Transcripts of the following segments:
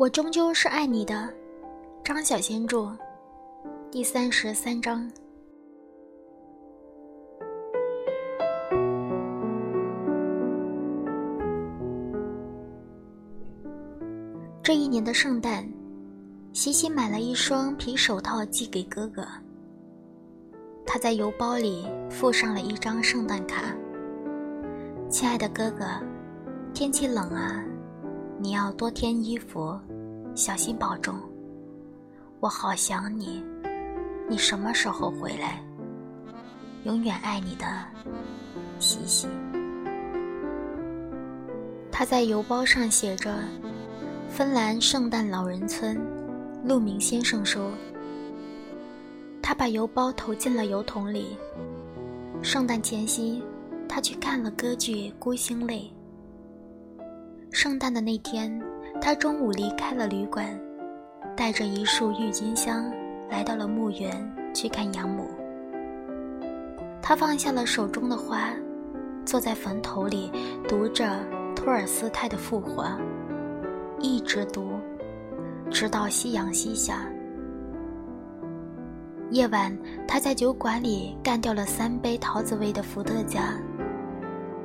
我终究是爱你的，张小娴著，第三十三章。这一年的圣诞，西西买了一双皮手套寄给哥哥。他在邮包里附上了一张圣诞卡：“亲爱的哥哥，天气冷啊。”你要多添衣服，小心保重。我好想你，你什么时候回来？永远爱你的，西西。他在邮包上写着：“芬兰圣诞老人村，陆明先生收。”他把邮包投进了邮筒里。圣诞前夕，他去看了歌剧《孤星泪》。圣诞的那天，他中午离开了旅馆，带着一束郁金香来到了墓园去看养母。他放下了手中的花，坐在坟头里读着托尔斯泰的《复活》，一直读，直到夕阳西下。夜晚，他在酒馆里干掉了三杯桃子味的伏特加。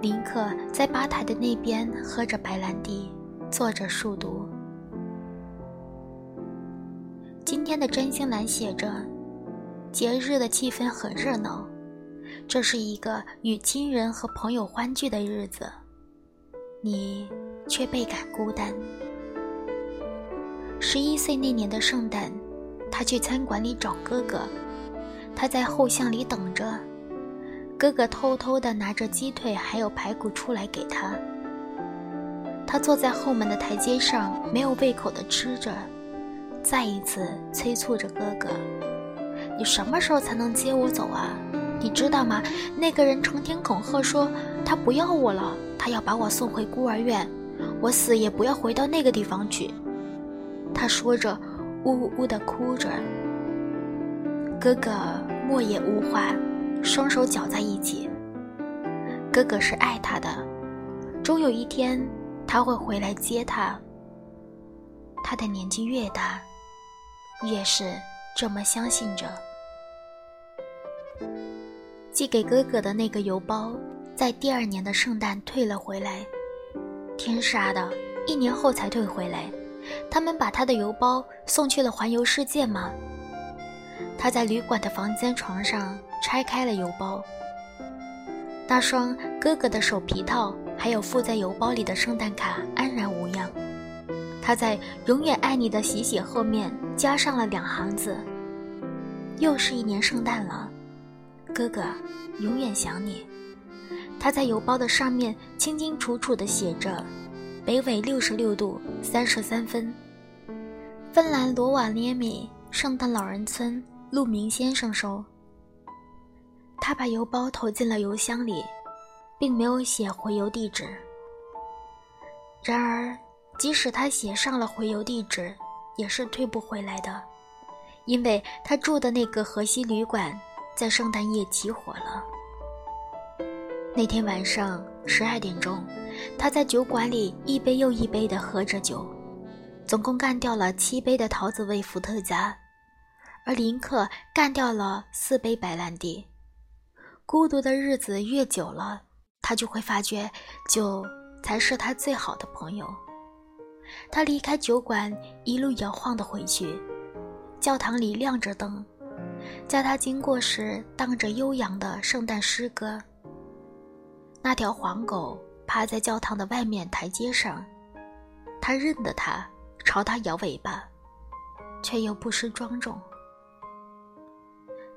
林克在吧台的那边喝着白兰地，坐着数独。今天的占星栏写着：“节日的气氛很热闹，这是一个与亲人和朋友欢聚的日子，你却倍感孤单。”十一岁那年的圣诞，他去餐馆里找哥哥，他在后巷里等着。哥哥偷偷地拿着鸡腿还有排骨出来给他。他坐在后门的台阶上，没有胃口地吃着，再一次催促着哥哥：“你什么时候才能接我走啊？你知道吗？那个人成天恐吓说他不要我了，他要把我送回孤儿院，我死也不要回到那个地方去。”他说着，呜呜呜地哭着。哥哥默也无话。双手搅在一起。哥哥是爱他的，终有一天他会回来接他。他的年纪越大，越是这么相信着。寄给哥哥的那个邮包，在第二年的圣诞退了回来。天杀的，一年后才退回来。他们把他的邮包送去了环游世界吗？他在旅馆的房间床上。拆开了邮包，那双哥哥的手皮套，还有附在邮包里的圣诞卡安然无恙。他在“永远爱你”的喜写后面加上了两行字：“又是一年圣诞了，哥哥，永远想你。”他在邮包的上面清清楚楚地写着：“北纬六十六度三十三分，芬兰罗瓦涅米圣诞老人村，陆明先生收。”他把邮包投进了邮箱里，并没有写回邮地址。然而，即使他写上了回邮地址，也是退不回来的，因为他住的那个河西旅馆在圣诞夜起火了。那天晚上十二点钟，他在酒馆里一杯又一杯地喝着酒，总共干掉了七杯的桃子味伏特加，而林克干掉了四杯白兰地。孤独的日子越久了，他就会发觉酒才是他最好的朋友。他离开酒馆，一路摇晃的回去。教堂里亮着灯，在他经过时，荡着悠扬的圣诞诗歌。那条黄狗趴在教堂的外面台阶上，他认得它，朝它摇尾巴，却又不失庄重。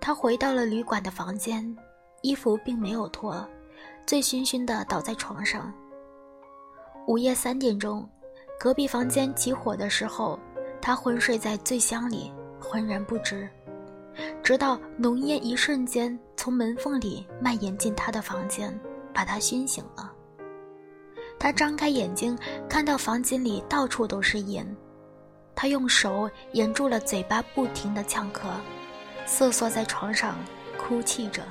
他回到了旅馆的房间。衣服并没有脱，醉醺醺的倒在床上。午夜三点钟，隔壁房间起火的时候，他昏睡在醉乡里，浑然不知，直到浓烟一瞬间从门缝里蔓延进他的房间，把他熏醒了。他张开眼睛，看到房间里到处都是烟，他用手掩住了嘴巴，不停的呛咳，瑟缩在床上，哭泣着。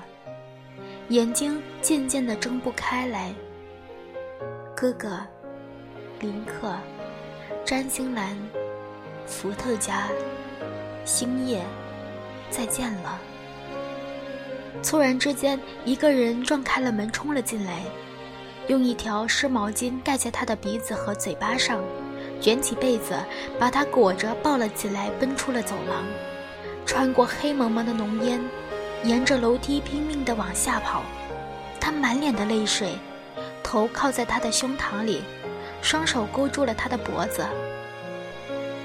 眼睛渐渐地睁不开来。哥哥，林克，詹星兰，伏特加，星夜，再见了。突然之间，一个人撞开了门，冲了进来，用一条湿毛巾盖在他的鼻子和嘴巴上，卷起被子把他裹着抱了起来，奔出了走廊，穿过黑蒙蒙的浓烟，沿着楼梯拼命地往下跑。他满脸的泪水，头靠在他的胸膛里，双手勾住了他的脖子，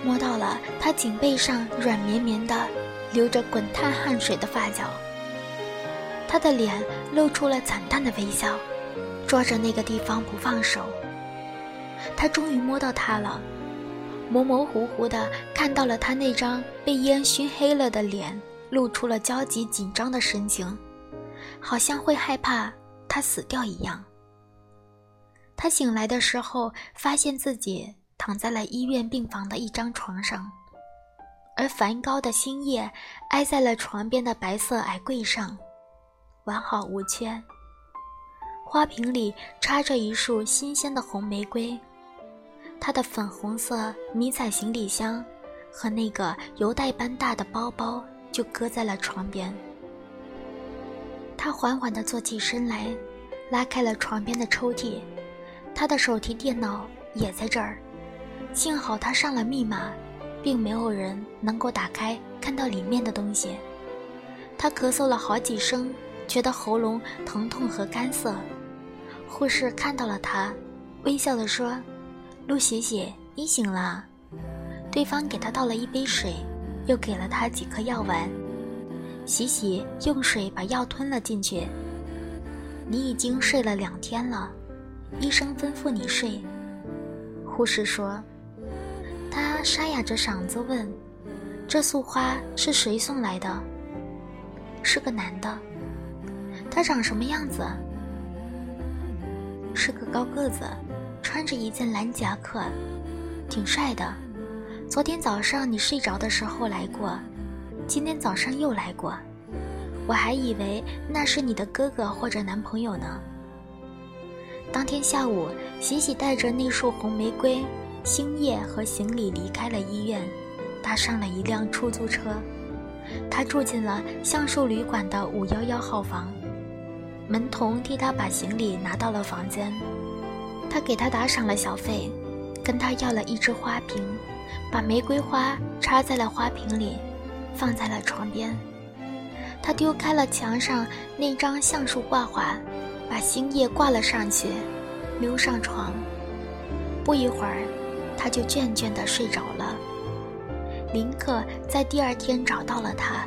摸到了他颈背上软绵绵的、流着滚烫汗水的发角。他的脸露出了惨淡的微笑，抓着那个地方不放手。他终于摸到他了，模模糊糊的看到了他那张被烟熏黑了的脸，露出了焦急紧张的神情，好像会害怕他死掉一样。他醒来的时候，发现自己躺在了医院病房的一张床上，而梵高的星夜挨在了床边的白色矮柜上。完好无缺。花瓶里插着一束新鲜的红玫瑰，他的粉红色迷彩行李箱和那个邮袋般大的包包就搁在了床边。他缓缓地坐起身来，拉开了床边的抽屉，他的手提电脑也在这儿。幸好他上了密码，并没有人能够打开看到里面的东西。他咳嗽了好几声。觉得喉咙疼痛和干涩，护士看到了他，微笑地说：“陆喜喜，你醒了。”对方给他倒了一杯水，又给了他几颗药丸。喜喜用水把药吞了进去。你已经睡了两天了，医生吩咐你睡。护士说。他沙哑着嗓子问：“这束花是谁送来的？”是个男的。他长什么样子？是个高个子，穿着一件蓝夹克，挺帅的。昨天早上你睡着的时候来过，今天早上又来过，我还以为那是你的哥哥或者男朋友呢。当天下午，喜喜带着那束红玫瑰、星夜和行李离开了医院，搭上了一辆出租车。他住进了橡树旅馆的五幺幺号房。门童替他把行李拿到了房间，他给他打赏了小费，跟他要了一支花瓶，把玫瑰花插在了花瓶里，放在了床边。他丢开了墙上那张橡树挂画，把星夜挂了上去，溜上床。不一会儿，他就倦倦地睡着了。林克在第二天找到了他。